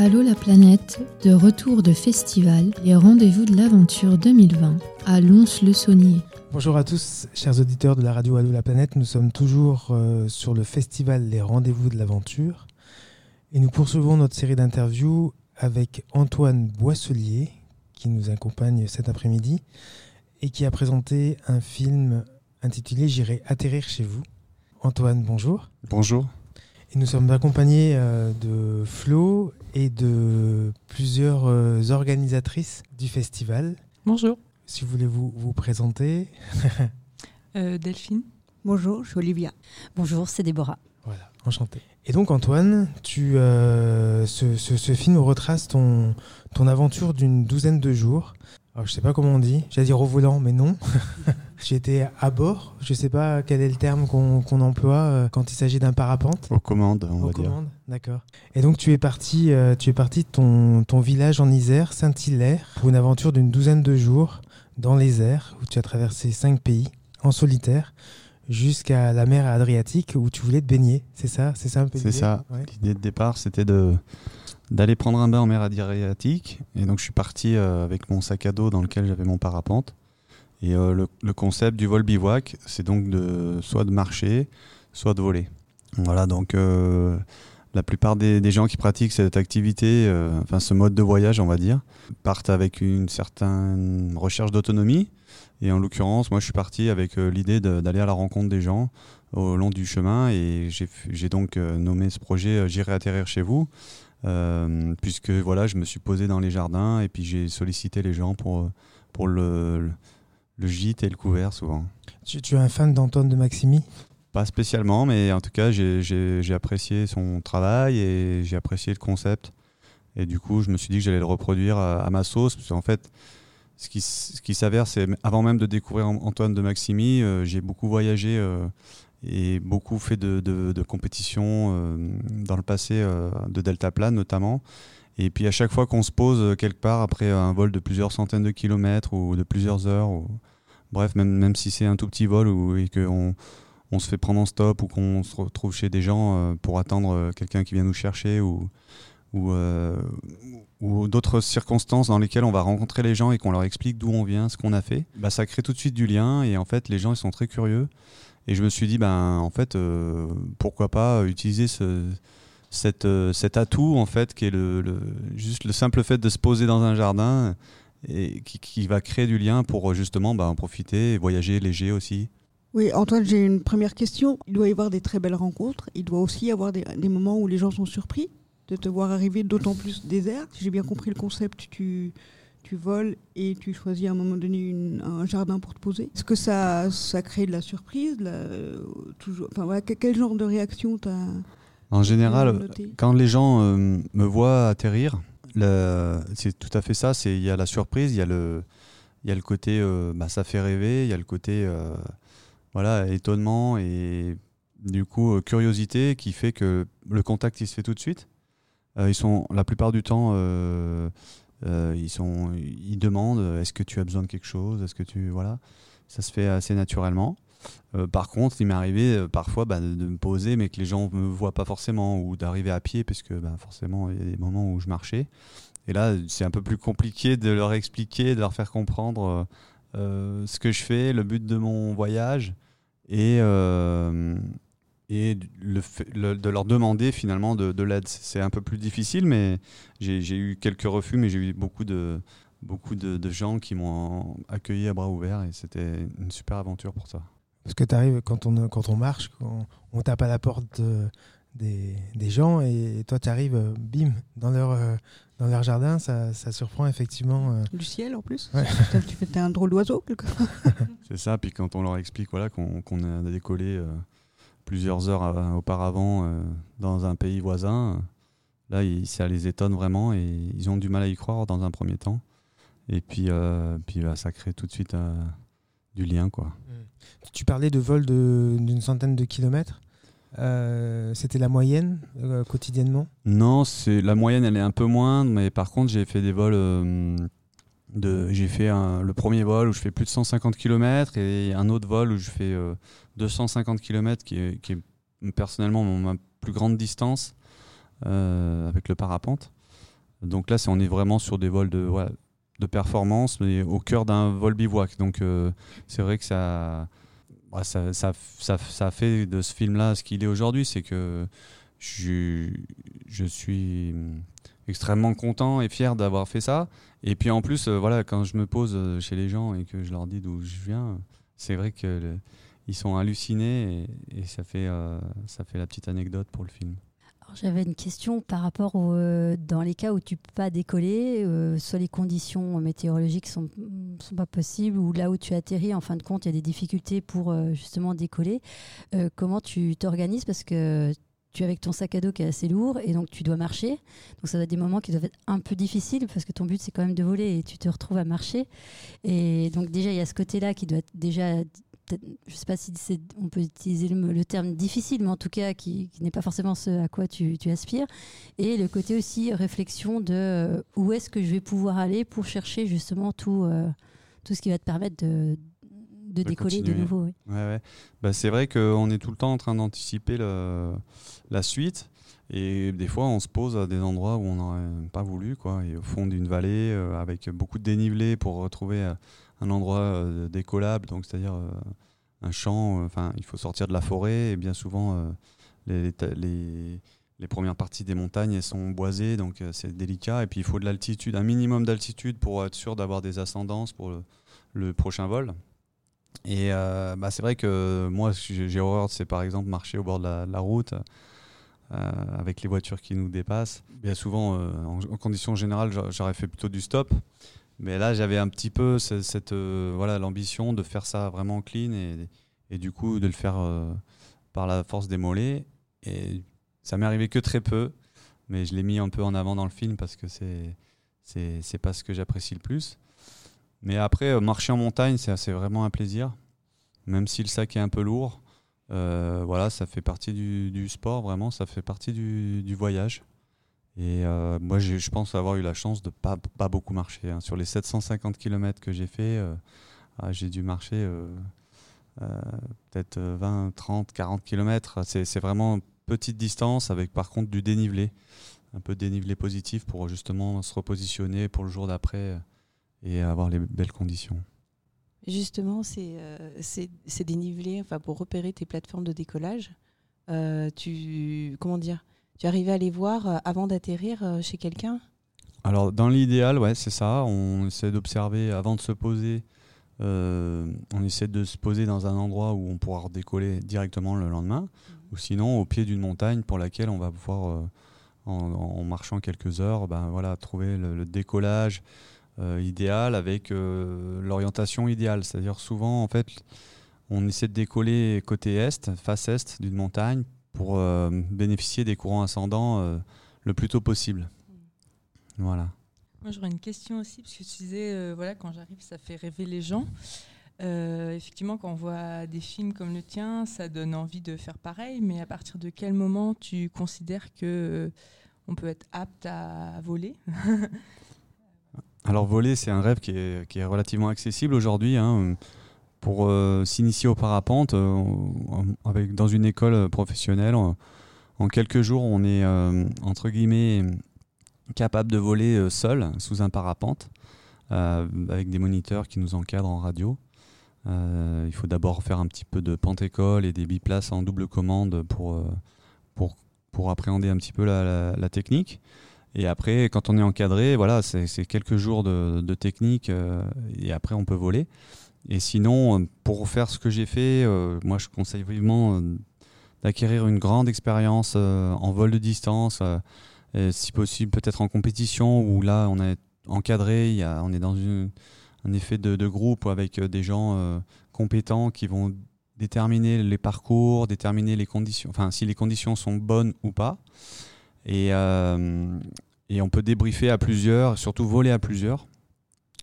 Allô la planète, de retour de festival et rendez-vous de l'aventure 2020 à Lons-le-Saunier. Bonjour à tous, chers auditeurs de la radio Allô la planète. Nous sommes toujours euh, sur le festival Les Rendez-vous de l'aventure et nous poursuivons notre série d'interviews avec Antoine Boisselier qui nous accompagne cet après-midi et qui a présenté un film intitulé J'irai atterrir chez vous. Antoine, bonjour. Bonjour. Et nous sommes accompagnés euh, de Flo et de plusieurs euh, organisatrices du festival. Bonjour. Si vous voulez vous, vous présenter. Euh, Delphine. Bonjour, je suis Olivia. Bonjour, c'est Déborah. Voilà, enchanté. Et donc Antoine, tu, euh, ce, ce- ce film retrace ton, ton aventure d'une douzaine de jours. Alors, je sais pas comment on dit, j'allais dire au volant, mais non. J'étais à bord, je sais pas quel est le terme qu'on emploie euh, quand il s'agit d'un parapente. Aux commandes, on Aux va dire. commandes, d'accord. Et donc tu es parti, euh, tu es parti de ton, ton village en Isère, Saint-Hilaire, pour une aventure d'une douzaine de jours dans les airs, où tu as traversé cinq pays en solitaire, jusqu'à la mer Adriatique, où tu voulais te baigner. C'est ça, c'est ça un peu C'est ça. Ouais. L'idée de départ, c'était de d'aller prendre un bain en mer Adriatique. Et donc, je suis parti euh, avec mon sac à dos dans lequel j'avais mon parapente. Et euh, le, concept du vol bivouac, c'est donc de soit de marcher, soit de voler. Voilà, donc euh, la plupart des, gens qui pratiquent cette activité, enfin ce mode de voyage, on va dire, partent avec une certaine recherche d'autonomie. Et en l'occurrence, moi, je suis parti avec l'idée d'aller à la rencontre des gens au long du chemin. Et j'ai donc nommé ce projet J'irai atterrir chez vous. Euh, puisque voilà, je me suis posé dans les jardins et puis j'ai sollicité les gens pour, pour le, le, le gîte et le couvert souvent. Tu, tu es un fan d'Antoine de Maximi? Pas spécialement, mais en tout cas, j'ai- apprécié son travail et j'ai apprécié le concept. Et du coup, je me suis dit que j'allais le reproduire à, à ma sauce. Parce qu'en fait, ce qui, ce qui s'avère, c'est avant même de découvrir An- Antoine de Maximi, euh, j'ai beaucoup voyagé euh, et beaucoup fait de, compétitions euh, dans le passé, euh, de deltaplane notamment. Et puis à chaque fois qu'on se pose euh, quelque part après un vol de plusieurs centaines de kilomètres ou de plusieurs heures, bref, même, même si c'est un tout petit vol ou, et qu'on on se fait prendre en stop ou qu'on se retrouve chez des gens pour attendre quelqu'un qui vient nous chercher ou, ou d'autres circonstances dans lesquelles on va rencontrer les gens et qu'on leur explique d'où on vient, ce qu'on a fait, bah, ça crée tout de suite du lien et en fait les gens ils sont très curieux. Et je me suis dit, ben, en fait, euh, pourquoi pas utiliser ce, cette, euh, cet atout en fait qui est le, juste le simple fait de se poser dans un jardin et qui, va créer du lien pour justement bah, en profiter et voyager léger aussi. Oui, Antoine, j'ai une première question. Il doit y avoir des très belles rencontres. Il doit aussi y avoir des, des moments où les gens sont surpris de te voir arriver, d'autant plus désert. Si j'ai bien compris le concept, tu, tu voles et tu choisis à un moment donné une- un jardin pour te poser. Est-ce que ça, ça crée de la surprise de la- toujours, enfin, voilà, que- Quel genre de réaction tu as En général, quand les gens euh, me voient atterrir, c'est tout à fait ça. C'est il y a la surprise, il y a le, il y a le côté, euh, bah, ça fait rêver, il y a le côté, euh, voilà, étonnement et du coup curiosité qui fait que le contact il se fait tout de suite. Ils sont la plupart du temps, euh, euh, ils sont, ils demandent, est-ce que tu as besoin de quelque chose, est-ce que tu, voilà, ça se fait assez naturellement. Euh, par contre, il m'est arrivé euh, parfois bah, de, me poser, mais que les gens ne me voient pas forcément, ou d'arriver à pied, parce que bah, forcément, il y a des moments où je marchais. Et là, c'est un peu plus compliqué de leur expliquer, de leur faire comprendre euh, euh, ce que je fais, le but de mon voyage, et, euh, et le fait- le- de leur demander finalement de, de l'aide. C'est un peu plus difficile, mais j'ai eu quelques refus, mais j'ai eu beaucoup de, beaucoup de, de gens qui m'ont accueilli à bras ouverts, et c'était une super aventure pour ça. Parce que tu arrives, quand on, quand on marche, quand on tape à la porte de- des, des gens et toi tu arrives, euh, bim, dans leur, euh, dans leur jardin, ça, ça surprend effectivement. euh. du ciel en plus Ouais. Tu fais un drôle d'oiseau quelque part. C'est ça, puis quand on leur explique voilà, qu'on qu'on a décollé euh, plusieurs heures euh, auparavant euh, dans un pays voisin, là, ça les étonne vraiment et ils ont du mal à y croire dans un premier temps. Et puis, euh, puis bah, ça crée tout de suite euh, du lien. Quoi. Tu parlais de vol de- d'une centaine de kilomètres. Euh, C'était la moyenne quotidiennement? Non, la moyenne, elle est un peu moindre, mais par contre, j'ai fait des vols. Euh, j'ai fait le premier vol où je fais plus de 150 km et un autre vol où je fais euh, 250 km, qui est, est personnellement ma plus grande distance euh, avec le parapente. Donc là, on est vraiment sur des vols de, performance, mais au cœur d'un vol bivouac. Donc c'est vrai que ça, ça, ça, fait de ce film-là ce qu'il est aujourd'hui. C'est que je suis extrêmement content et fier d'avoir fait ça. Et puis en plus, euh, voilà, quand je me pose euh, chez les gens et que je leur dis d'où je viens, c'est vrai qu'ils sont hallucinés et, ça, fait, euh, ça fait la petite anecdote pour le film. J'avais une question par rapport au, dans les cas où tu peux pas décoller, soit les conditions météorologiques sont, sont pas possibles ou là où tu atterris, en fin de compte, il y a des difficultés pour justement décoller. comment tu t'organises? Parce que tu es avec ton sac à dos qui est assez lourd et donc tu dois marcher. Donc ça va être des moments qui doivent être un peu difficiles parce que ton but c'est quand même de voler et tu te retrouves à marcher. Et donc déjà il y a ce côté-là qui doit être déjà, je sais pas si on peut utiliser le, terme difficile, mais en tout cas qui, n'est pas forcément ce à quoi tu, aspires. Et le côté aussi réflexion de euh, où est-ce que je vais pouvoir aller pour chercher justement tout, euh, tout ce qui va te permettre de décoller de nouveau. Oui. Ouais, ouais. Bah, c'est vrai qu'on est tout le temps en train d'anticiper la suite. Et des fois, on se pose à des endroits où on n'aurait pas voulu, quoi, et au fond d'une vallée, euh, avec beaucoup de dénivelé pour retrouver euh, un endroit euh, décollable, donc c'est-à-dire un champ. Enfin, il faut sortir de la forêt, et bien souvent, les, les, les, premières parties des montagnes elles sont boisées, donc c'est délicat. Et puis, il faut de l'altitude, un minimum d'altitude pour être sûr d'avoir des ascendances pour le prochain vol. Et euh, bah, c'est vrai que moi, j'ai horreur, c'est par exemple marcher au bord de la, route euh, avec les voitures qui nous dépassent. Bien souvent, euh, en, conditions générales, j'aurais fait plutôt du stop. Mais là, j'avais un petit peu cette, voilà l'ambition de faire ça vraiment clean et, et du coup de le faire par la force des mollets. Et ça m'est arrivé que très peu, mais je l'ai mis un peu en avant dans le film parce que c'est c'est pas ce que j'apprécie le plus. Mais après, euh, marcher en montagne, c'est vraiment un plaisir. Même si le sac est un peu lourd, euh, voilà, ça fait partie du, sport, vraiment, ça fait partie du, voyage. Et euh, moi, je pense avoir eu la chance de pas, pas beaucoup marcher. Hein. Sur les 750 km que j'ai fait, ah, j'ai dû marcher peut-être 20, 30, 40 km. C'est vraiment petite distance avec par contre du dénivelé. Un peu de dénivelé positif pour justement se repositionner pour le jour d'après et avoir les belles conditions. Justement, c'est euh, dénivelé enfin, pour repérer tes plateformes de décollage. Euh, tu, comment dire, tu arrives à les voir euh, avant d'atterrir euh, chez quelqu'un? Alors, dans l'idéal, ouais, c'est ça. On essaie d'observer avant de se poser. on essaie de se poser dans un endroit où on pourra décoller directement le lendemain, mmh. ou sinon au pied d'une montagne pour laquelle on va pouvoir, en, marchant quelques heures, ben, voilà, trouver le décollage, idéal avec euh, l'orientation idéale. C'est-à-dire souvent, en fait, on essaie de décoller côté est, face est d'une montagne, pour euh, bénéficier des courants ascendants le plus tôt possible. Voilà. Moi, j'aurais une question aussi, parce que tu disais, voilà, quand j'arrive, ça fait rêver les gens. effectivement, quand on voit des films comme le tien, ça donne envie de faire pareil, mais à partir de quel moment tu considères que on peut être apte à voler? Alors voler, c'est un rêve qui est, relativement accessible aujourd'hui. Hein. Pour euh, s'initier au parapente, euh, dans une école professionnelle, en, quelques jours, on est euh, entre guillemets capable de voler seul sous un parapente, avec des moniteurs qui nous encadrent en radio. il faut d'abord faire un petit peu de pente-école et des biplaces en double commande pour appréhender un petit peu la technique. Et après, quand on est encadré, voilà, c'est quelques jours de, technique euh, et après on peut voler. Et sinon, pour faire ce que j'ai fait, euh, moi je conseille vivement euh, d'acquérir une grande expérience en vol de distance, si possible peut-être en compétition où là on est encadré, y a, on est dans un effet de, groupe avec des gens compétents qui vont déterminer les parcours, déterminer les conditions, enfin si les conditions sont bonnes ou pas. Et, et on peut débriefer à plusieurs, surtout voler à plusieurs.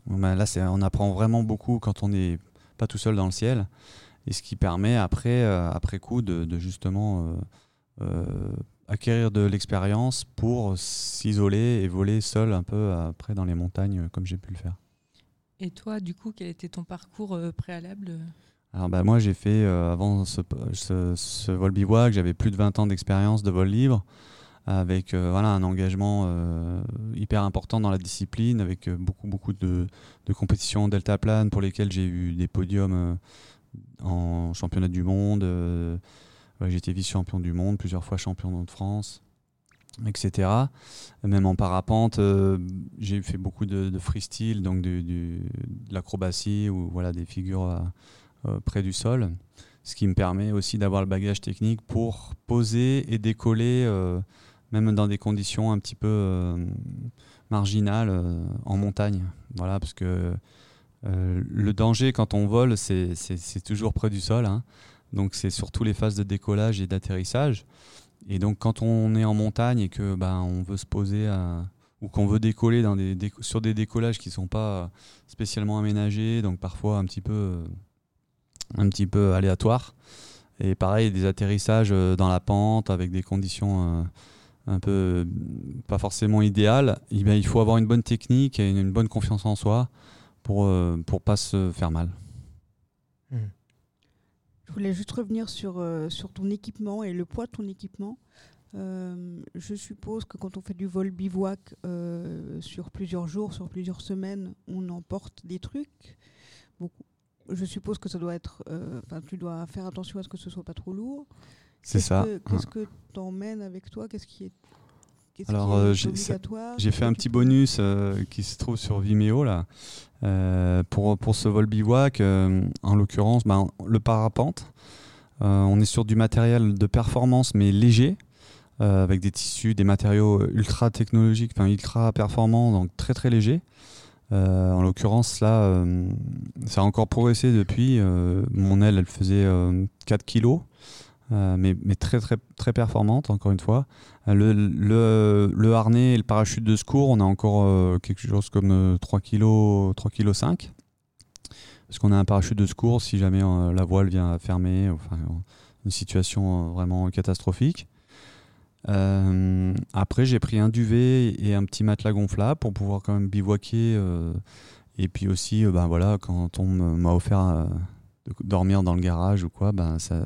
Ben là, on apprend vraiment beaucoup quand on n'est pas tout seul dans le ciel. Et ce qui permet après, euh, après coup de, justement euh, euh, acquérir de l'expérience pour s'isoler et voler seul un peu après dans les montagnes comme j'ai pu le faire. Et toi, du coup, quel était ton parcours préalable? Alors bah, moi j'ai fait avant ce, ce, ce, vol bivouac, j'avais plus de 20 ans d'expérience de vol libre. Avec voilà, un engagement hyper important dans la discipline, avec beaucoup, beaucoup de, de compétitions delta plane pour lesquelles j'ai eu des podiums en championnat du monde. j'ai été vice-champion du monde, plusieurs fois champion de France etc. Même en parapente, euh, j'ai fait beaucoup de, freestyle, donc de, l'acrobatie ou voilà, des figures euh, euh, près du sol, ce qui me permet aussi d'avoir le bagage technique pour poser et décoller, même dans des conditions un petit peu marginales en montagne. Voilà, parce que le danger quand on vole, c'est toujours près du sol. Hein. donc c'est surtout les phases de décollage et d'atterrissage. Et donc, quand on est en montagne et que bah, on veut se poser ou qu'on veut décoller sur des décollages qui ne sont pas spécialement aménagés, donc parfois un petit peu, un petit peu aléatoires. Et pareil, des atterrissages euh, dans la pente avec des conditions euh, un peu pas forcément idéales. Eh il faut avoir une bonne technique et une, bonne confiance en soi pour ne euh, pour pas se faire mal. Mmh. Je voulais juste revenir sur, euh, sur ton équipement et le poids de ton équipement. Euh, je suppose que quand on fait du vol bivouac euh, sur plusieurs jours, sur plusieurs semaines, on emporte des trucs. Beaucoup. Je suppose que ça doit être. Enfin, tu dois faire attention à ce que ce soit pas trop lourd. C'est ça. Qu'est-ce que tu emmènes avec toi? Qu'est-ce qui est alors, euh, j'ai fait un petit bonus euh, qui se trouve sur Vimeo là, euh, pour, pour ce vol bivouac. en l'occurrence, ben, le parapente. on est sur du matériel de performance mais léger, avec des tissus, des matériaux ultra technologiques, enfin ultra performants, donc très très légers. en l'occurrence, là, ça a encore progressé depuis. mon aile, elle faisait 4 kilos. Euh, mais, très, très, très performante, encore une fois. Euh, le, le, le, harnais et le parachute de secours, on a encore euh, quelque chose comme 3 kg, 3 kg 5. Parce qu'on a un parachute de secours si jamais la voile vient fermer, enfin, une situation vraiment catastrophique. après, j'ai pris un duvet et un petit matelas gonflable pour pouvoir quand même bivouaquer. et puis aussi, ben voilà, quand on m'a offert de dormir dans le garage ou quoi, ben ça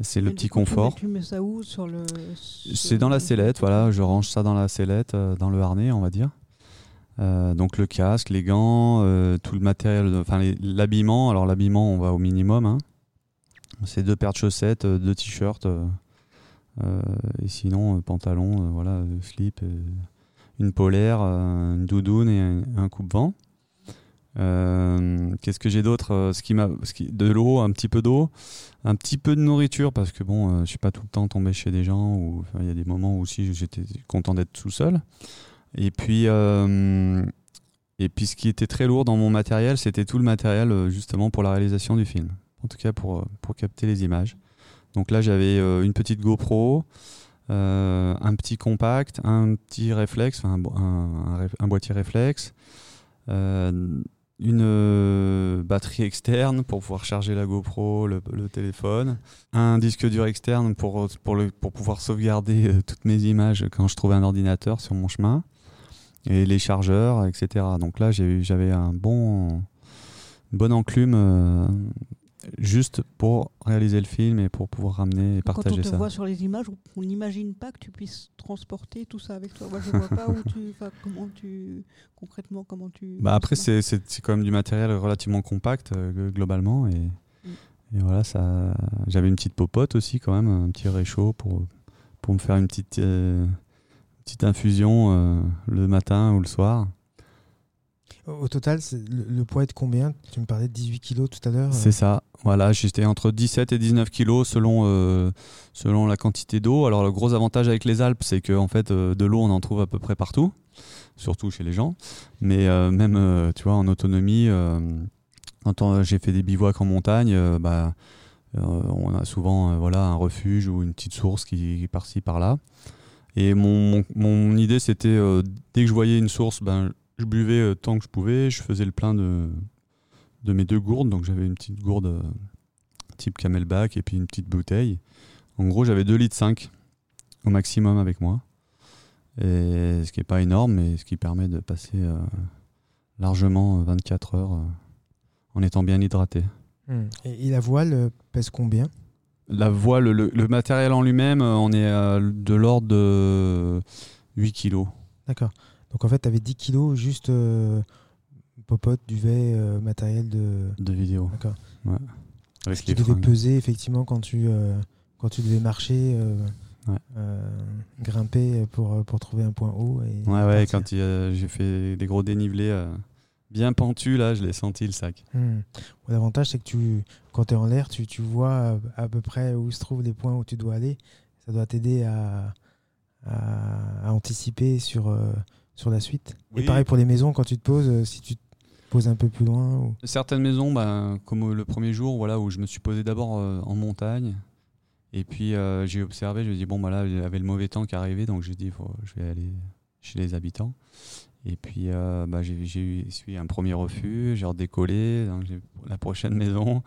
c'est le petit confort. Tu mets, ça où sur le C'est dans la sellette, voilà. Je range ça dans la sellette, euh, dans le harnais, on va dire. Euh, donc le casque, les gants, euh, tout le matériel, enfin l'habillement. Alors l'habillement, on va au minimum. Hein. C'est deux paires de chaussettes, deux t-shirts, et sinon pantalon, voilà, slip, une polaire, une doudoune et un, un coupe-vent. Euh, qu'est-ce que j'ai d'autre euh, ce qui m'a, De l'eau, un petit peu d'eau, un petit peu de nourriture parce que bon, euh, je suis pas tout le temps tombé chez des gens ou il y a des moments où aussi j'étais content d'être tout seul. Et puis, et puis ce qui était très lourd dans mon matériel, c'était tout le matériel justement pour la réalisation du film. En tout cas pour, pour capter les images. Donc là j'avais une petite GoPro, un petit compact, un petit réflexe, un, un, boîtier réflexe une euh, batterie externe pour pouvoir charger la GoPro, le, téléphone, un disque dur externe pour, pour, pour pouvoir sauvegarder euh, toutes mes images quand je trouvais un ordinateur sur mon chemin, et les chargeurs, etc. Donc là, j'avais un bon, une bonne enclume euh, juste pour réaliser le film et pour pouvoir ramener et partager ça. Quand on te voit sur les images, on n'imagine pas que tu puisses transporter tout ça avec toi. Moi, je vois pas où tu, comment tu, concrètement, comment tu. Bah après, c'est quand même du matériel relativement compact euh, globalement et, mm. et, voilà, ça. J'avais une petite popote aussi quand même, un petit réchaud pour pour me faire une petite euh, petite infusion euh, le matin ou le soir. Au total, le, poids est de combien? Tu me parlais de 18 kg tout à l'heure. C'est ça. Voilà, j'étais entre 17 et 19 kg selon, euh, selon la quantité d'eau. Alors le gros avantage avec les Alpes, c'est qu'en fait, euh, de l'eau, on en trouve à peu près partout, surtout chez les gens. Mais euh, même, tu vois, en autonomie, quand j'ai fait des bivouacs en montagne, bah, on a souvent voilà, un refuge ou une petite source qui est par-ci, par-là. Et mon, mon, idée, c'était, dès que je voyais une source, ben, je buvais euh, tant que je pouvais, je faisais le plein de, de mes deux gourdes. Donc j'avais une petite gourde euh, type camelback et puis une petite bouteille. En gros, j'avais 2 litres 5 au maximum avec moi. Et ce qui n'est pas énorme, mais ce qui permet de passer euh, largement 24 heures en étant bien hydraté. Hmm. Et, la voile pèse combien? La voile, le, le matériel en lui-même, euh, on est de l'ordre de 8 kilos. D'accord. Donc en fait, tu avais 10 kilos juste euh, popote, duvet, euh, matériel de. de vidéo. D'accord. Avec Ce qui les devait fringues. peser effectivement quand tu, euh, quand tu devais marcher, euh, Ouais. grimper pour, pour trouver un point haut. Et Ouais, ouais, quand j'ai fait des gros dénivelés bien pentus, là, je l'ai senti le sac. Hmm. L'avantage, c'est que tu, quand tu es en l'air, tu, tu vois à, à peu près où se trouvent les points où tu dois aller. Ça doit t'aider à, à, à anticiper sur, euh, sur la suite. Oui. Et pareil pour les maisons, quand tu te poses, euh, si tu te poses un peu plus loin. Ou... Certaines maisons, bah, comme le premier jour, voilà, où je me suis posé d'abord euh, en montagne. Et puis euh, j'ai observé, je me dis, bon, bah, là, il y avait le mauvais temps qui arrivait, donc j'ai dit, faut- je vais aller chez les habitants. Et puis euh, bah, j'ai eu un premier refus, j'ai redécollé, donc j'ai la prochaine maison.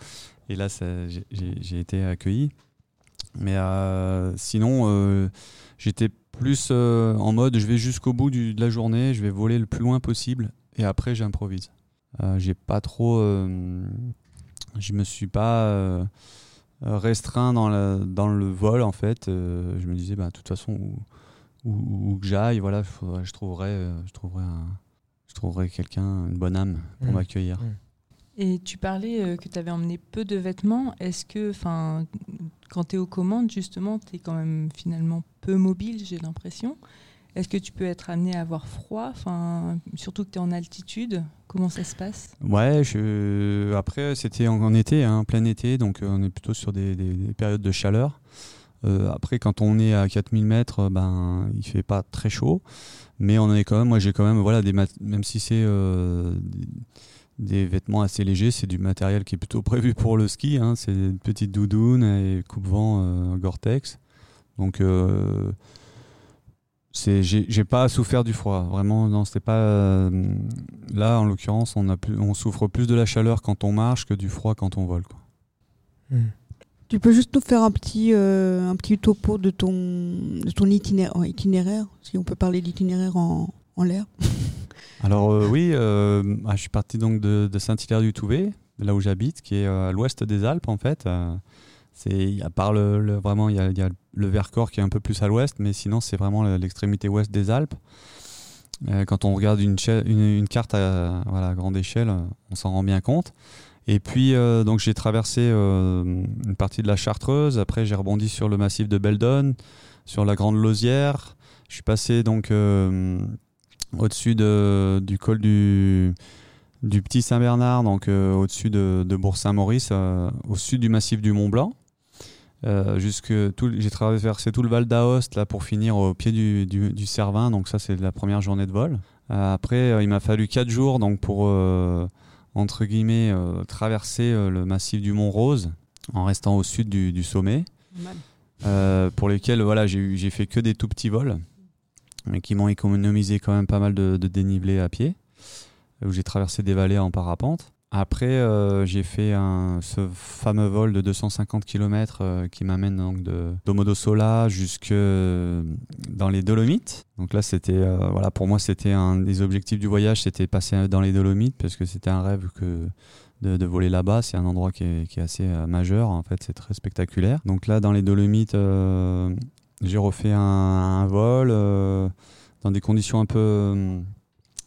Et là, j'ai été accueilli. Mais euh, sinon, euh, j'étais plus euh, en mode, je vais jusqu'au bout du- de la journée, je vais voler le plus loin possible, et après, j'improvise. J'ai pas trop. je me suis pas restreint dans, la- dans le vol, en fait. Euh, je me disais, bah, de toute façon, où, où- où que j'aille, voilà, faudrait- je trouverais, je trouverais, un- je trouverais quelqu'un, une bonne âme pour Mm. m'accueillir. Et tu parlais euh, que tu avais emmené peu de vêtements. Est-ce que, enfin, quand tu es aux commandes, justement, tu es quand même finalement peu mobile, j'ai l'impression. Est-ce que tu peux être amené à avoir froid, enfin, surtout que tu es en altitude Comment ça se passe? Ouais, après c'était en, été, hein, plein été, donc euh, on est plutôt sur des, des- des périodes de chaleur. Euh, après, quand on est à 4000 mètres, ben il fait pas très chaud, mais on est quand même, moi j'ai quand même, voilà, des mat- même si c'est des vêtements assez légers, c'est du matériel qui est plutôt prévu pour le ski. hein, c'est une petite doudoune et coupe-vent euh, Gore-Tex. Donc euh, c'est j'ai pas souffert du froid vraiment non c'était pas euh, là en l'occurrence on a plus on souffre plus de la chaleur quand on marche que du froid quand on vole quoi. Hmm. Tu peux juste nous faire un petit, euh, un petit topo de ton, de ton itinéraire, itinéraire, si on peut parler d'itinéraire en, en l'air? alors euh, oui euh, ah, je suis parti donc de, Saint-Hilaire-du-Touvet là où j'habite qui est euh, à l'ouest des Alpes en fait c'est à part le, vraiment il y a, le Vercors qui est un peu plus à l'ouest mais sinon c'est vraiment le- l'extrémité ouest des Alpes quand on regarde une, carte à, voilà, grande échelle on s'en rend bien compte Et puis, donc j'ai traversé une partie de la Chartreuse. Après, j'ai rebondi sur le massif de Beldon, sur la Grande Lausière. Je suis passé donc au-dessus de- du col du, du Petit Saint-Bernard, donc euh, au-dessus de, de Bourg-Saint-Maurice, euh, au sud du massif du Mont-Blanc. Euh, jusque j'ai traversé tout le Val d'Aoste là pour finir au pied du, du, du Cervin, donc ça c'est la première journée de vol. Après, il m'a fallu 4 jours donc pour entre guillemets traverser le massif du Mont Rose en restant au sud du, du sommet, pour lesquels voilà j'ai fait que des tout petits vols, qui m'ont économisé quand même pas mal de, de dénivelé à pied, où j'ai traversé des vallées en parapente. Après, euh, j'ai fait ce fameux vol de 250 km qui m'amène donc de Domodossola jusque dans les Dolomites. Donc là, c'était euh, voilà pour moi, c'était un des objectifs du voyage, c'était passer dans les Dolomites parce que c'était un rêve que de, voler là-bas. C'est un endroit qui est, qui est assez euh, majeur. En fait, c'est très spectaculaire. Donc là, dans les Dolomites, euh, j'ai refait un, vol euh, dans des conditions un peu euh,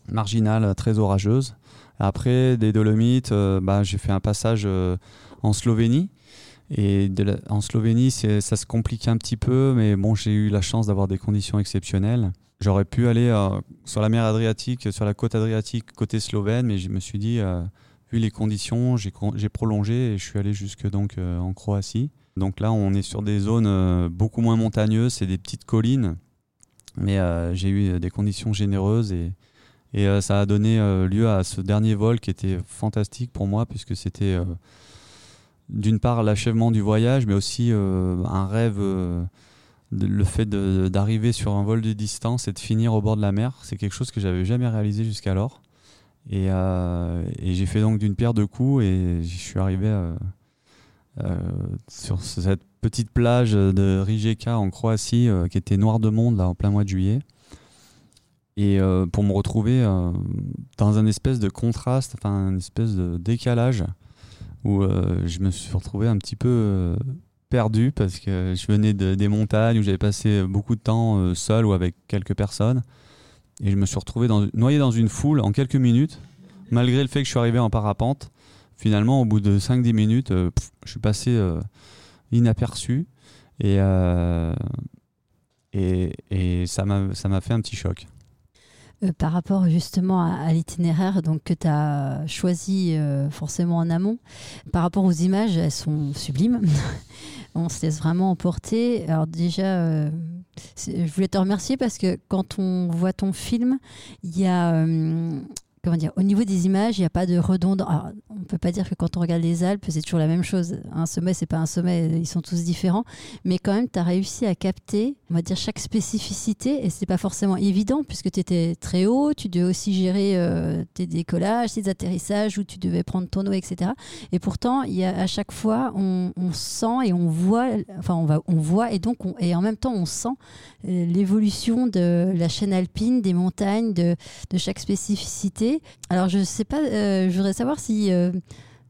marginales, très orageuses. Après, des Dolomites, euh, bah, j'ai fait un passage en Slovénie. Et en Slovénie, ça se complique un petit peu, mais bon, j'ai eu la chance d'avoir des conditions exceptionnelles. J'aurais pu aller sur la mer Adriatique, sur la côte Adriatique côté slovène, mais je me suis dit, vu les conditions, j'ai prolongé et je suis allé jusque donc en Croatie. Donc là, on est sur des zones euh, beaucoup moins montagneuses, c'est des petites collines, mais euh, j'ai eu des conditions généreuses et, euh, ça a donné lieu à ce dernier vol qui était fantastique pour moi puisque c'était d'une part l'achèvement du voyage, mais aussi un rêve. le fait d'arriver sur un vol de distance et de finir au bord de la mer, c'est quelque chose que j'avais jamais réalisé jusqu'alors. Et, j'ai fait donc d'une pierre deux coups et je suis arrivé sur cette petite plage de Rijeka en Croatie euh, qui était noire de monde là en plein mois de juillet. Et euh, pour me retrouver euh, dans un espèce de contraste, enfin un espèce de décalage où euh, je me suis retrouvé un petit peu euh, perdu parce que je venais de, des montagnes où j'avais passé beaucoup de temps euh, seul ou avec quelques personnes. Et je me suis retrouvé dans, noyé dans une foule en quelques minutes, malgré le fait que je suis arrivé en parapente. Finalement, au bout de 5-10 minutes, euh, je suis passé euh, inaperçu. Et, euh, et, et ça m'a fait un petit choc. Par rapport justement à, l'itinéraire donc, que tu as choisi forcément en amont, par rapport aux images, elles sont sublimes. on se laisse vraiment emporter. Alors déjà, je voulais te remercier parce que quand on voit ton film, il y a... Comment dire, au niveau des images, il n'y a pas de redondance. Alors, on ne peut pas dire que quand on regarde les Alpes, c'est toujours la même chose. Un sommet, c'est pas un sommet, ils sont tous différents. Mais quand même, tu as réussi à capter, on va dire, chaque spécificité. Et c'est pas forcément évident puisque tu étais très haut. Tu devais aussi gérer euh, tes décollages, tes atterrissages, où tu devais prendre ton eau, etc. Et pourtant, à chaque fois, on, sent et on voit, enfin, on, va, on voit et donc, on- et en même temps, on sent euh, l'évolution de la chaîne alpine, des montagnes, de, de chaque spécificité. Alors, je sais pas, euh, je voudrais savoir si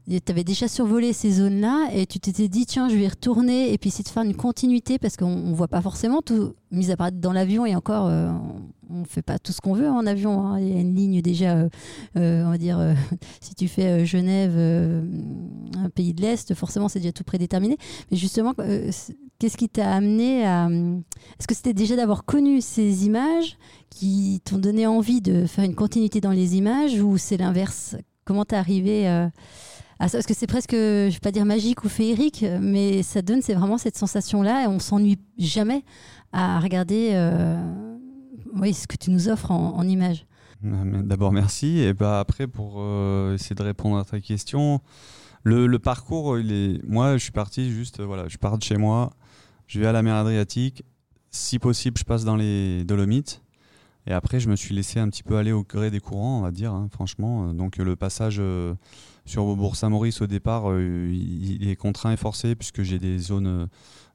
tu avais déjà survolé ces zones-là et tu t'étais dit, tiens, je vais y retourner et puis essayer de faire une continuité parce qu'on ne voit pas forcément tout, mis à part dans l'avion et encore, euh, on ne fait pas tout ce qu'on veut en avion. hein. Il y a une ligne déjà, euh, euh, on va dire, euh, si tu fais euh, Genève, euh, un pays de l'Est, forcément, c'est déjà tout prédéterminé. Mais justement, euh, qu'est-ce qui t'a amené à. Est-ce que c'était déjà d'avoir connu ces images qui t'ont donné envie de faire une continuité dans les images ou c'est l'inverse? Comment t'es arrivé euh, à ça? Parce que c'est presque, je vais pas dire magique ou féerique, mais ça donne c'est vraiment cette sensation-là et on s'ennuie jamais à regarder euh, ce que tu nous offres en, images. Mais D'abord, merci. Et bah, après, pour euh, essayer de répondre à ta question, le, parcours, moi, je suis parti juste, euh, voilà, je pars de chez moi, je vais à la mer Adriatique. Si possible, je passe dans les Dolomites. Et après, je me suis laissé un petit peu aller au gré des courants, on va dire, hein, franchement. Donc, le passage euh, sur Bourg-Saint-Maurice au départ, euh, il, est contraint et forcé puisque j'ai des zones euh,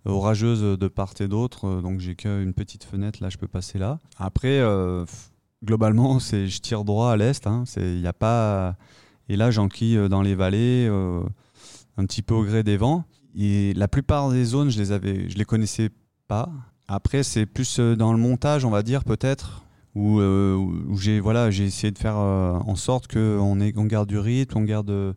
orageuses de part et d'autre. Euh, Donc, j'ai qu'une petite fenêtre, là, je peux passer là. Après, euh, globalement, c'est je tire droit à l'est. Hein, c'est a pas et là j'enquille euh, dans les vallées, euh, un petit peu au gré des vents. Et la plupart des zones, je les avais, je les connaissais pas. Après, c'est plus euh, dans le montage, on va dire peut-être, où, euh, où j'ai voilà, essayé de faire euh, en sorte que on, ait- on garde du rythme, on garde euh,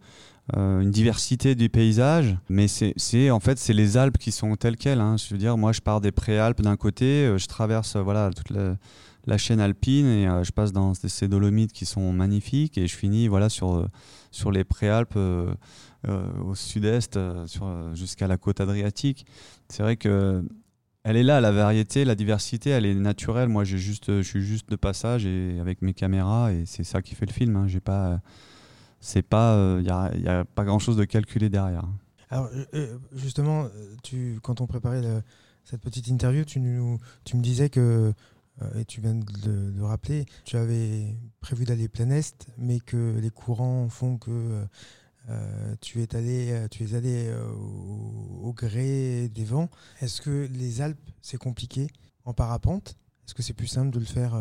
une diversité du paysage. Mais c'est en fait c'est les Alpes qui sont telles quelles. hein. Je veux dire, moi je pars des préalpes d'un côté, je traverse voilà toute la, chaîne alpine et je passe dans ces- dolomites qui sont magnifiques et je finis voilà sur sur les préalpes au sud-est jusqu'à la côte adriatique. C'est vrai que elle est là la variété, la diversité, elle est naturelle. Moi j'ai juste je suis juste de passage et avec mes caméras et c'est ça qui fait le film. Hein. J'ai pas c'est pas il y, a, y a pas grand chose de calculé derrière. Alors, euh, euh, justement, euh, tu, quand on préparait cette petite interview, tu, nous, tu me disais que, euh, et tu viens de le rappeler, tu avais prévu d'aller plein Est, mais que les courants font que euh, tu es allé, euh, tu es allé euh, au, gré des vents. Est-ce que les Alpes, c'est compliqué en parapente? Est-ce que c'est plus simple de le faire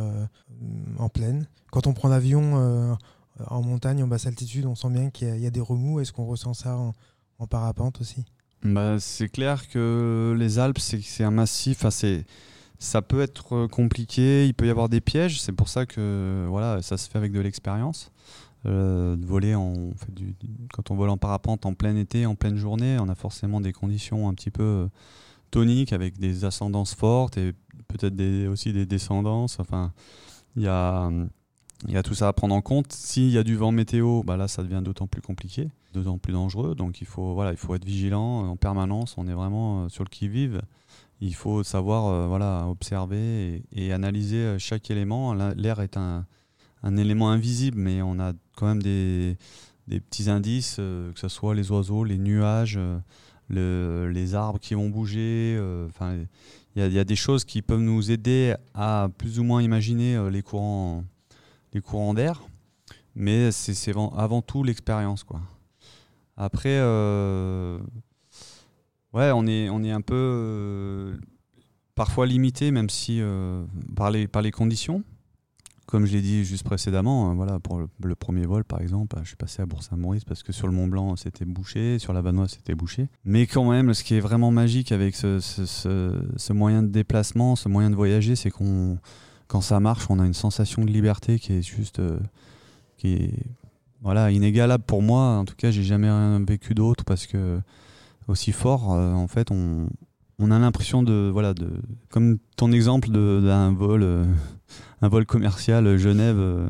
en plaine? Quand on prend l'avion en montagne, en basse altitude, on sent bien qu'il y, a- des remous. Est-ce qu'on ressent ça en, en parapente aussi? Bah, c'est clair que les Alpes, c'est un massif. c'est- ça peut être compliqué, il peut y avoir des pièges. C'est pour ça que voilà, ça se fait avec de l'expérience. Euh, de voler en, quand on vole en parapente en plein été, en pleine journée, on a forcément des conditions un petit peu euh, toniques avec des ascendances fortes et peut-être aussi des descendances. Enfin, il y a, tout ça à prendre en compte. S'il y a du vent météo, bah là, ça devient d'autant plus compliqué, d'autant plus dangereux. Donc, il faut, être vigilant en permanence. On est vraiment euh, sur le qui-vive. Il faut savoir observer et, analyser chaque élément. L'air est un, un élément invisible, mais on a quand même des, petits indices, euh, que ce soit les oiseaux, les nuages, euh, le- les arbres qui vont bouger. euh, il y, y a des choses qui peuvent nous aider à plus ou moins imaginer les courants, les courants d'air, mais c'est avant, tout l'expérience, quoi. Après, ouais, on est, on est un peu parfois limité, même si par, les, par les conditions. Comme je l'ai dit juste précédemment, euh, voilà, pour le, premier vol, par exemple, je suis passé à Bourg-Saint-Maurice parce que sur le Mont Blanc, c'était bouché, sur la Vanoise, c'était bouché. Mais quand même, ce qui est vraiment magique avec ce, moyen de déplacement, ce moyen de voyager, c'est qu'on, quand ça marche, on a une sensation de liberté qui est juste, euh, qui est, voilà, inégalable pour moi. En tout cas, j'ai jamais rien vécu d'autre parce que aussi fort, euh, en fait, on, on a l'impression de, voilà, de, comme ton exemple d'un vol, euh, un vol commercial Genève euh,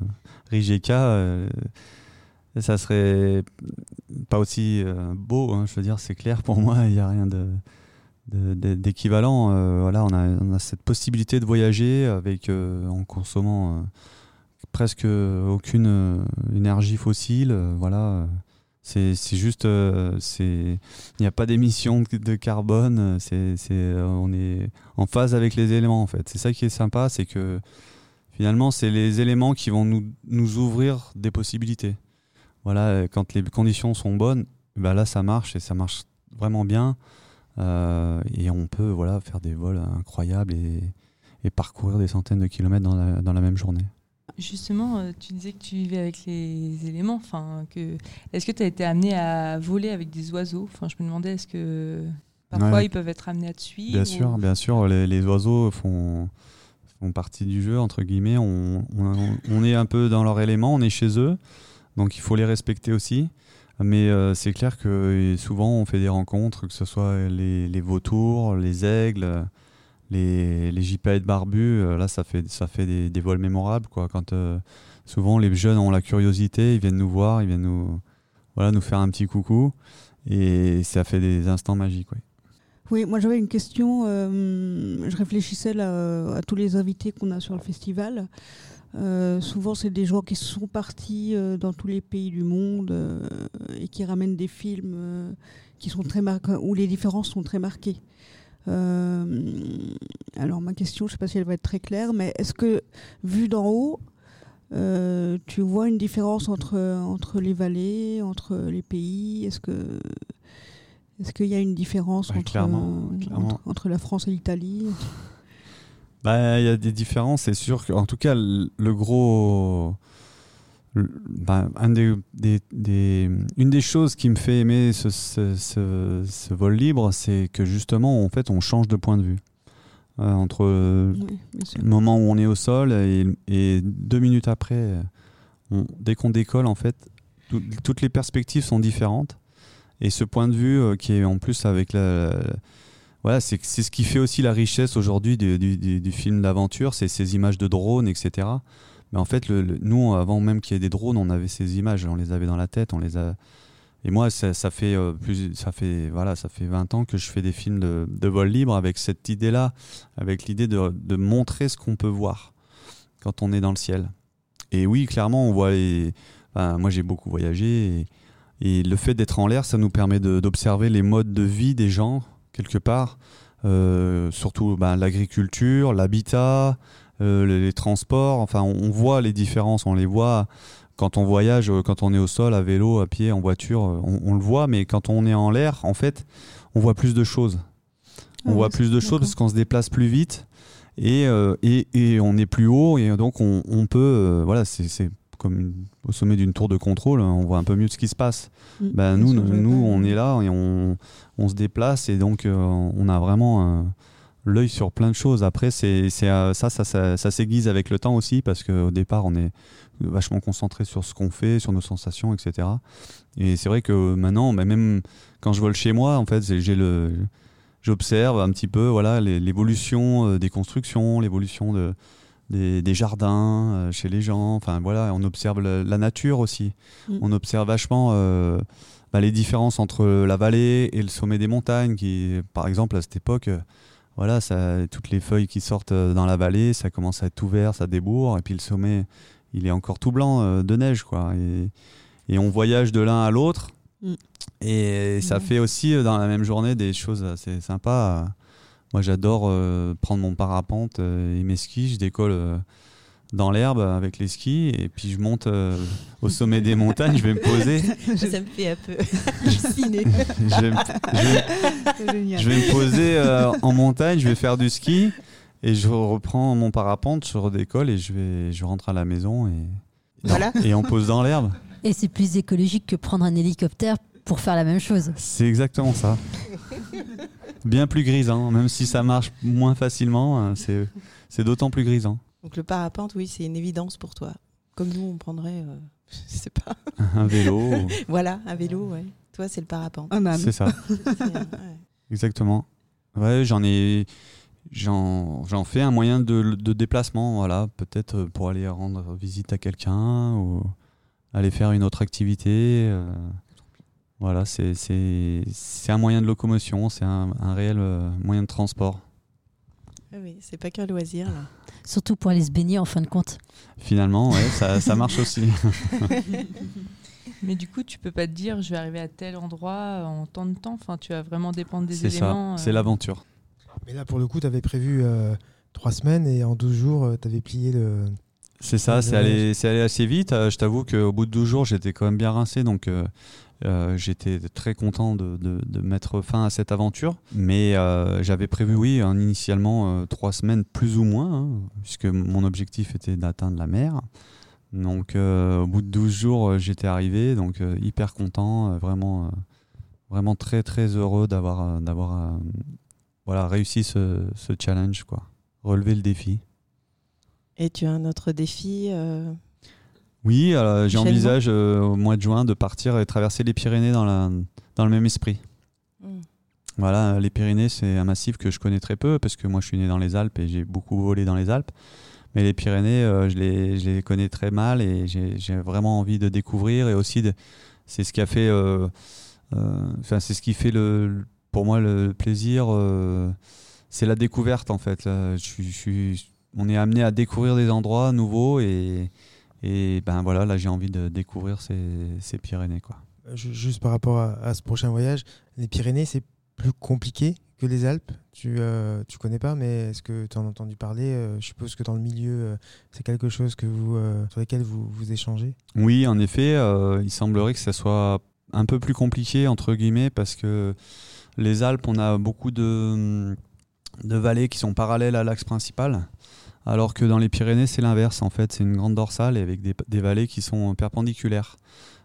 Rijeka, euh, ça serait pas aussi euh, beau. hein, je veux dire, c'est clair pour moi, il n'y a rien d'équivalent. Voilà, on a, cette possibilité de voyager avec en consommant presque aucune énergie fossile. voilà, c'est juste, il n'y a pas d'émission de, carbone. C'est on est en phase avec les éléments en fait. C'est ça qui est sympa, c'est que finalement c'est les éléments qui vont nous nous ouvrir des possibilités. Voilà, euh, quand les conditions sont bonnes, bah là ça marche et ça marche vraiment bien. Euh, et on peut voilà, faire des vols incroyables et, et parcourir des centaines de kilomètres dans la, dans la même journée. Justement, euh, tu disais que tu vivais avec les éléments. Enfin, que... Est-ce que tu as été amené à voler avec des oiseaux? Enfin, Je me demandais, est-ce que parfois Ouais. ils peuvent être amenés à te suivre Bien ou- sûr, bien sûr, les, les oiseaux font, partie du jeu, entre guillemets. On, est un peu dans leur élément, on est chez eux, donc il faut les respecter aussi. Mais euh, c'est clair que souvent on fait des rencontres, que ce soit les, vautours, les aigles, les, les barbus. euh, Là, ça fait, ça fait des, des vols mémorables. Quoi. Quand euh, souvent les jeunes ont la curiosité, ils viennent nous voir, ils viennent nous, voilà, nous faire un petit coucou. Et ça fait des instants magiques. Oui, moi j'avais une question. euh, je réfléchissais là, à tous les invités qu'on a sur le festival. Euh, souvent, c'est des gens qui sont partis euh, dans tous les pays du monde euh, et qui ramènent des films euh, qui sont très où les différences sont très marquées. Euh, alors, ma question, je ne sais pas si elle va être très claire, mais est-ce que, vu d'en haut, euh, tu vois une différence entre, entre les vallées, entre les pays? Est-ce que est-ce qu'il y a une différence Ouais, entre, clairement, euh, clairement. entre, entre la France et l'Italie Bah, il y a des différences, c'est sûr. que- En tout cas, le le gros. le- bah, un des, des- des- une des choses qui me fait aimer ce, ce- ce- ce vol libre, c'est que justement, en fait, on change de point de vue. Euh, entre le Oui, moment où on est au sol et, et deux minutes après, on- dès qu'on décolle, en fait, tout- toutes les perspectives sont différentes. Et ce point de vue euh, qui est en plus avec la, voilà, c'est ce qui fait aussi la richesse aujourd'hui du, du- film d'aventure, c'est ces images de drones, etc. Mais en fait, nous, avant même qu'il y ait des drones, on avait ces images, on les avait dans la tête, on les a. Et moi, ça, fait euh, plus, ça fait voilà, ça fait 20 ans que je fais des films de, de vol libre avec cette idée-là, avec l'idée de, de montrer ce qu'on peut voir quand on est dans le ciel. Et oui, clairement, on voit les. moi, j'ai beaucoup voyagé et le fait d'être en l'air, ça nous permet d'observer les modes de vie des gens quelque part, euh, surtout ben, l'agriculture, l'habitat, euh, les, les transports. Enfin, on, on voit les différences, on les voit quand on voyage, euh, quand on est au sol, à vélo, à pied, en voiture, on, on le voit. Mais quand on est en l'air, en fait, on voit plus de choses. On Ah voit plus de choses parce qu'on se déplace plus vite et, euh, et, et on est plus haut et donc on, on peut, euh, voilà, c'est comme une- au sommet d'une tour de contrôle, hein, on voit un peu mieux ce qui se passe. Ben, nous, nous, on est là et on, on se déplace et donc euh, on a vraiment euh, l'œil sur plein de choses. Après, c'est c'est, euh, ça, ça, ça, ça s'aiguise avec le temps aussi parce qu'au départ, on est vachement concentré sur ce qu'on fait, sur nos sensations, etc. Et c'est vrai que maintenant, ben, même quand je vole chez moi, en fait, j'ai le j'observe un petit peu voilà l'évolution des constructions, l'évolution de, des, des jardins euh, chez les gens. Enfin voilà, on observe la, la nature aussi. Mm. On observe vachement euh, bah, les différences entre la vallée et le sommet des montagnes. Qui, par exemple, à cette époque, euh, voilà, ça, toutes les feuilles qui sortent dans la vallée, ça commence à être tout vert, ça débourre, et puis le sommet, il est encore tout blanc euh, de neige, quoi. Et, et on voyage de l'un à l'autre. Mm. Et ça Ouais. fait aussi dans la même journée des choses assez sympas. Moi, j'adore euh, prendre mon parapente euh, et mes skis. Je décolle euh, dans l'herbe avec les skis et puis je monte euh, au sommet des montagnes. Je vais me poser. Ça me fait un peu halluciner. Je vais me, je vais- je vais me poser euh, en montagne. Je vais faire du ski. et je reprends mon parapente, je redécolle et je vais, je rentre à la maison et, Voilà. et on pose dans l'herbe. Et c'est plus écologique que prendre un hélicoptère pour faire la même chose. C'est exactement ça. Bien plus grisant, même si ça marche moins facilement, hein, c'est c'est d'autant plus grisant. Donc le parapente, oui, c'est une évidence pour toi. Comme nous, on prendrait, euh, je sais pas. Un vélo, Voilà, un vélo, ouais. Toi, c'est le parapente. Un âne. c'est ça, euh, ouais. exactement. Ouais, j'en ai, j'en j'en fais un moyen de, de déplacement, voilà, peut-être pour aller rendre visite à quelqu'un ou aller faire une autre activité. euh, voilà, c'est c'est c'est un moyen de locomotion, c'est un, un réel euh, moyen de transport. Ah oui, c'est pas qu'un loisir, là. Surtout pour aller se baigner en fin de compte. Finalement, ouais, ça, ça marche aussi. Mais du coup, tu peux pas te dire je vais arriver à tel endroit en tant de temps. Enfin, tu vas vraiment dépendre des C'est ça, éléments. c'est euh, l'aventure. Mais là, pour le coup, tu avais prévu euh, trois semaines et en 12 jours, tu avais plié le. C'est ça, c'est allé, c'est allé assez vite. Euh, je t'avoue qu'au bout de 12 jours, j'étais quand même bien rincé, donc euh, euh, j'étais très content de, mettre fin à cette aventure. Mais euh, j'avais prévu, oui, initialement euh, trois semaines plus ou moins, hein, puisque mon objectif était d'atteindre la mer. Donc au bout de 12 jours, j'étais arrivé, donc hyper content, vraiment, vraiment très très heureux d'avoir, d'avoir voilà, réussi ce, challenge, quoi. relever le défi. Et tu as un autre défi. Oui, Prochainement. j'envisage euh, au mois de juin de partir et traverser les Pyrénées dans, la, dans le même esprit. hmm. Voilà, les Pyrénées, c'est un massif que je connais très peu parce que moi je suis né dans les Alpes et j'ai beaucoup volé dans les Alpes. Mais les Pyrénées, euh, je, les, je les connais très mal et j'ai j'ai vraiment envie de découvrir et aussi c'est ce qui a fait, euh, euh, c'est ce qui fait le, pour moi le plaisir, euh, c'est la découverte en fait. Là, je suis- je suis- on est amené à découvrir des endroits nouveaux et, et ben voilà, là j'ai envie de découvrir ces, ces Pyrénées quoi. Euh, ju- Juste par rapport à, à ce prochain voyage, les Pyrénées, c'est plus compliqué que les Alpes? Tu, euh, tu connais pas, mais est-ce que tu en as entendu parler? Euh, Je suppose que dans le milieu, euh, c'est quelque chose que vous, sur lequel vous, vous échangez? Oui, en effet, il semblerait que ça soit un peu plus compliqué, entre guillemets, parce que les Alpes, on a beaucoup de, de vallées qui sont parallèles à l'axe principal, alors que dans les Pyrénées, c'est l'inverse, en fait. C'est une grande dorsale avec des, vallées qui sont perpendiculaires.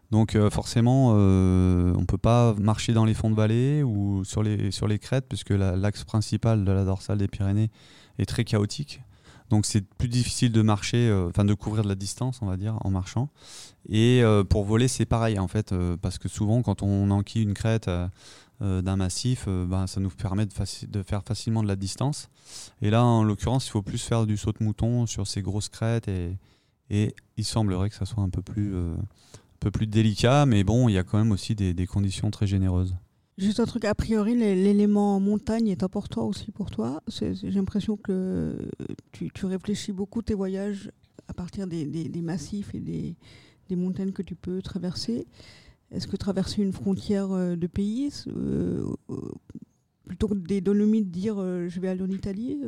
Donc euh, forcément, euh, on ne peut pas marcher dans les fonds de vallée ou sur les, sur les crêtes, puisque la- l'axe principal de la dorsale des Pyrénées est très chaotique. Donc c'est plus difficile de marcher, euh, enfin de couvrir de la distance, on va dire, en marchant. Et euh, pour voler, c'est pareil en fait, euh, parce que souvent quand on enquille une crête euh, euh, d'un massif, euh, ben, ça nous permet de, faire facilement de la distance. Et là, en l'occurrence, il faut plus faire du saut de mouton sur ces grosses crêtes et, et il semblerait que ça soit un peu plus, euh, un peu plus délicat, mais bon, il y a quand même aussi des, conditions très généreuses. Juste un truc, a priori, l'é- l'élément montagne est important aussi pour toi. J'ai l'impression que tu, réfléchis beaucoup tes voyages à partir des, massifs et des montagnes que tu peux traverser. Est-ce que traverser une frontière euh, de pays, euh, euh, plutôt que des Dolomites, dire je vais aller en Italie,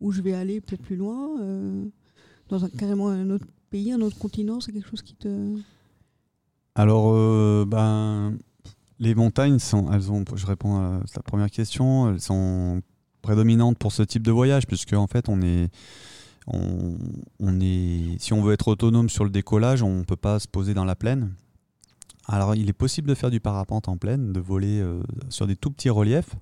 ou je vais aller peut-être plus loin, dans un, carrément un autre pays, un autre continent, c'est quelque chose qui te... Alors, ben, les montagnes elles ont, je réponds à la première question, elles sont prédominantes pour ce type de voyage, puisque en fait, on est, on est, si on veut être autonome sur le décollage, on ne peut pas se poser dans la plaine. Alors, il est possible de faire du parapente en plaine, de voler euh, sur des tout petits reliefs,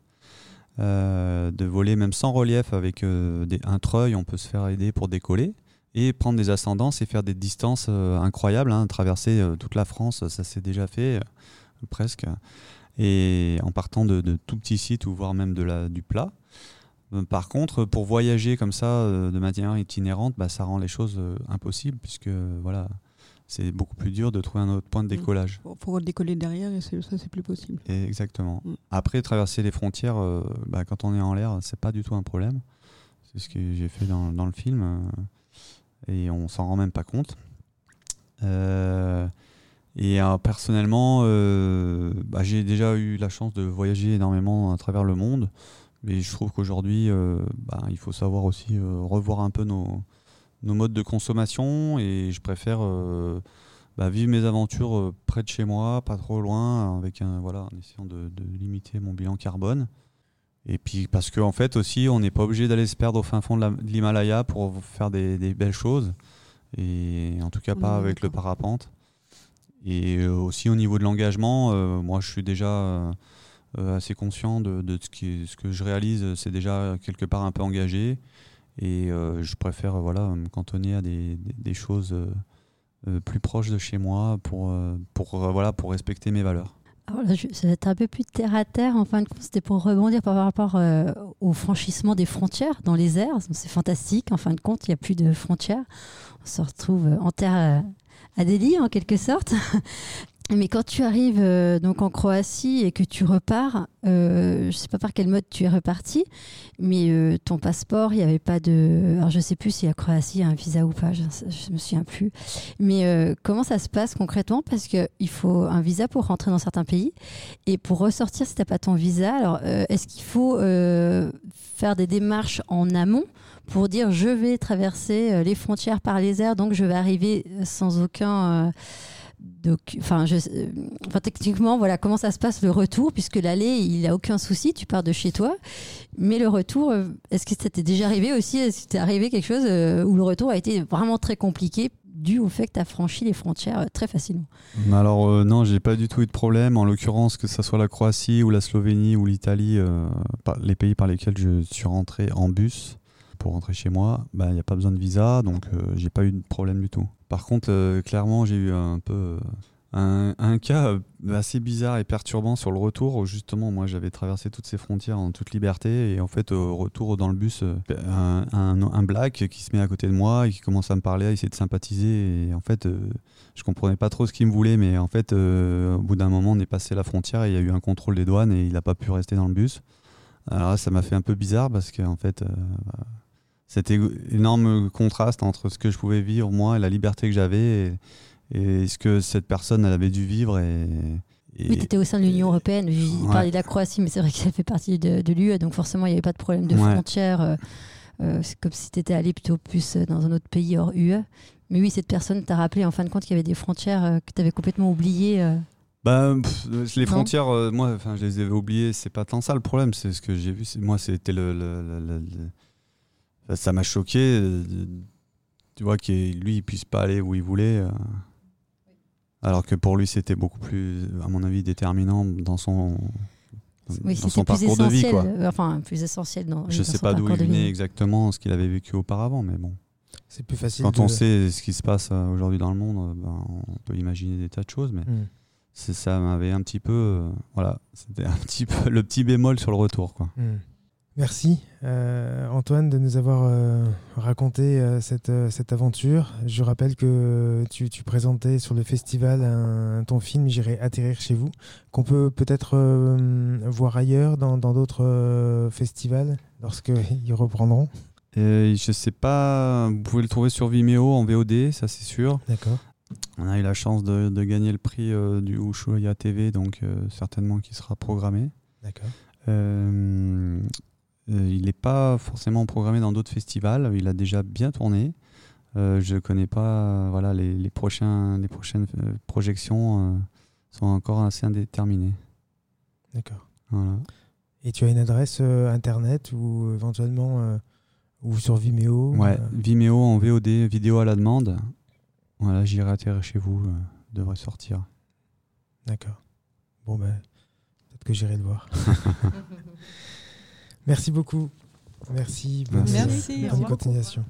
euh, de voler même sans relief avec euh, un treuil, on peut se faire aider pour décoller. Et prendre des ascendances et faire des distances incroyables, hein, traverser toute la France, ça s'est déjà fait presque, et en partant de, tout petits sites ou voire même de du plat. Par contre, pour voyager comme ça de manière itinérante, bah, ça rend les choses impossibles puisque voilà, c'est beaucoup plus dur de trouver un autre point de décollage. faut, faut décoller derrière et ça, c'est plus possible. Et exactement. Mm. Après, traverser les frontières, euh, bah, quand on est en l'air, c'est pas du tout un problème. C'est ce que j'ai fait dans, dans le film. euh, et on s'en rend même pas compte. Euh, et personnellement, bah, j'ai déjà eu la chance de voyager énormément à travers le monde. Mais je trouve qu'aujourd'hui, bah, il faut savoir aussi revoir un peu nos, nos modes de consommation. Et je préfère euh, bah, vivre mes aventures euh, près de chez moi, pas trop loin, avec un, voilà, en essayant de, de limiter mon bilan carbone. Et puis parce qu'en en fait aussi, on n'est pas obligé d'aller se perdre au fin fond de l'Himalaya pour faire des, des, belles choses. Et en tout cas, pas avec le parapente. Et aussi au niveau de l'engagement, moi je suis déjà assez conscient de, de ce, qui, ce, que je réalise, c'est déjà quelque part un peu engagé. Et je préfère voilà, me cantonner à des, des, choses plus proches de chez moi pour, pour, voilà, pour respecter mes valeurs. Alors là, être un peu plus terre à terre. En fin de compte, c'était pour rebondir par rapport euh, au franchissement des frontières dans les airs. C'est fantastique. En fin de compte, il n'y a plus de frontières. On se retrouve en terre à délit, en quelque sorte. Mais quand tu arrives euh, donc en Croatie et que tu repars, euh, je sais pas par quel mode tu es reparti, mais euh, ton passeport, il n'y avait pas de. Alors je sais plus si la Croatie a un visa ou pas, je ne me souviens plus. Mais comment ça se passe concrètement? Parce qu'il faut un visa pour rentrer dans certains pays. Et pour ressortir, si tu n'as pas ton visa, alors est-ce qu'il faut faire des démarches en amont pour dire je vais traverser les frontières par les airs, donc je vais arriver sans aucun donc, euh, techniquement, voilà comment ça se passe le retour, puisque l'aller, il n'a aucun souci, tu pars de chez toi. Mais le retour, euh, est-ce que ça t'est déjà arrivé aussi? Est-ce que t'est arrivé quelque chose euh, où le retour a été vraiment très compliqué dû au fait que tu as franchi les frontières très facilement? Alors euh, non, j'ai pas du tout eu de problème. En l'occurrence, que ce soit la Croatie ou la Slovénie ou l'Italie, les pays par lesquels je suis rentré en bus pour rentrer chez moi, bah, il n'y a pas besoin de visa, donc j'ai pas eu de problème du tout. Par contre, euh, clairement, j'ai eu un peu euh, un, cas euh, assez bizarre et perturbant sur le retour où justement, moi, j'avais traversé toutes ces frontières en toute liberté et en fait, au retour dans le bus, un, un, black qui se met à côté de moi et qui commence à me parler, à essayer de sympathiser et en fait, je comprenais pas trop ce qu'il me voulait, mais en fait, au bout d'un moment, on est passé la frontière et il y a eu un contrôle des douanes et il n'a pas pu rester dans le bus. Alors là, ça m'a fait un peu bizarre parce qu'en fait, bah, cet énorme contraste entre ce que je pouvais vivre moi et la liberté que j'avais et, ce que cette personne elle avait dû vivre et, oui, tu étais au sein de l'Union Européenne. Je parlais de la Croatie, mais c'est vrai qu'elle fait partie de, de l'UE, donc forcément, il n'y avait pas de problème de frontières. Euh, euh, c'est comme si tu étais allé plutôt plus dans un autre pays hors UE. Mais oui, cette personne t'a rappelé en fin de compte qu'il y avait des frontières euh, que tu avais complètement oubliées. Bah, les frontières, moi, je les avais oubliées. C'est pas tant ça le problème. C'est ce que j'ai vu. Moi, c'était le, le ça m'a choqué, euh, tu vois, qu'il lui, il puisse pas aller où il voulait. Euh. alors que pour lui, c'était beaucoup plus, à mon avis, déterminant dans son, dans son parcours de vie. Quoi. Euh, enfin, plus essentiel dans Je ne sais pas d'où il venait exactement, ce qu'il avait vécu auparavant, mais bon. C'est plus facile. Quand on sait ce qui se passe aujourd'hui dans le monde, ben, on peut imaginer des tas de choses, mais hmm. ça m'avait un petit peu. voilà, c'était un petit peu le petit bémol sur le retour. Quoi. Hmm. Merci euh, Antoine de nous avoir euh, raconté euh, cette, cette, aventure. Je rappelle que tu, présentais sur le festival ton film J'irai atterrir chez vous, qu'on peut peut-être voir ailleurs dans d'autres festivals lorsqu'ils reprendront. Je je sais pas, vous pouvez le trouver sur Vimeo en VOD, ça c'est sûr. D'accord. On a eu la chance de, gagner le prix du Ushuaïa TV, donc certainement qui sera programmé. D'accord. Euh, il n'est pas forcément programmé dans d'autres festivals. Il a déjà bien tourné. Euh, je ne connais pas. Voilà, les, prochains, les prochaines euh, projections sont encore assez indéterminées. D'accord. Et tu as une adresse internet ou éventuellement ou sur Vimeo Ouais, Vimeo en VOD, vidéo à la demande. Voilà, j'irai atterrir chez vous, devrait sortir. D'accord. Bon ben, peut-être que j'irai le voir. Merci beaucoup. Merci. Merci. Bonne continuation.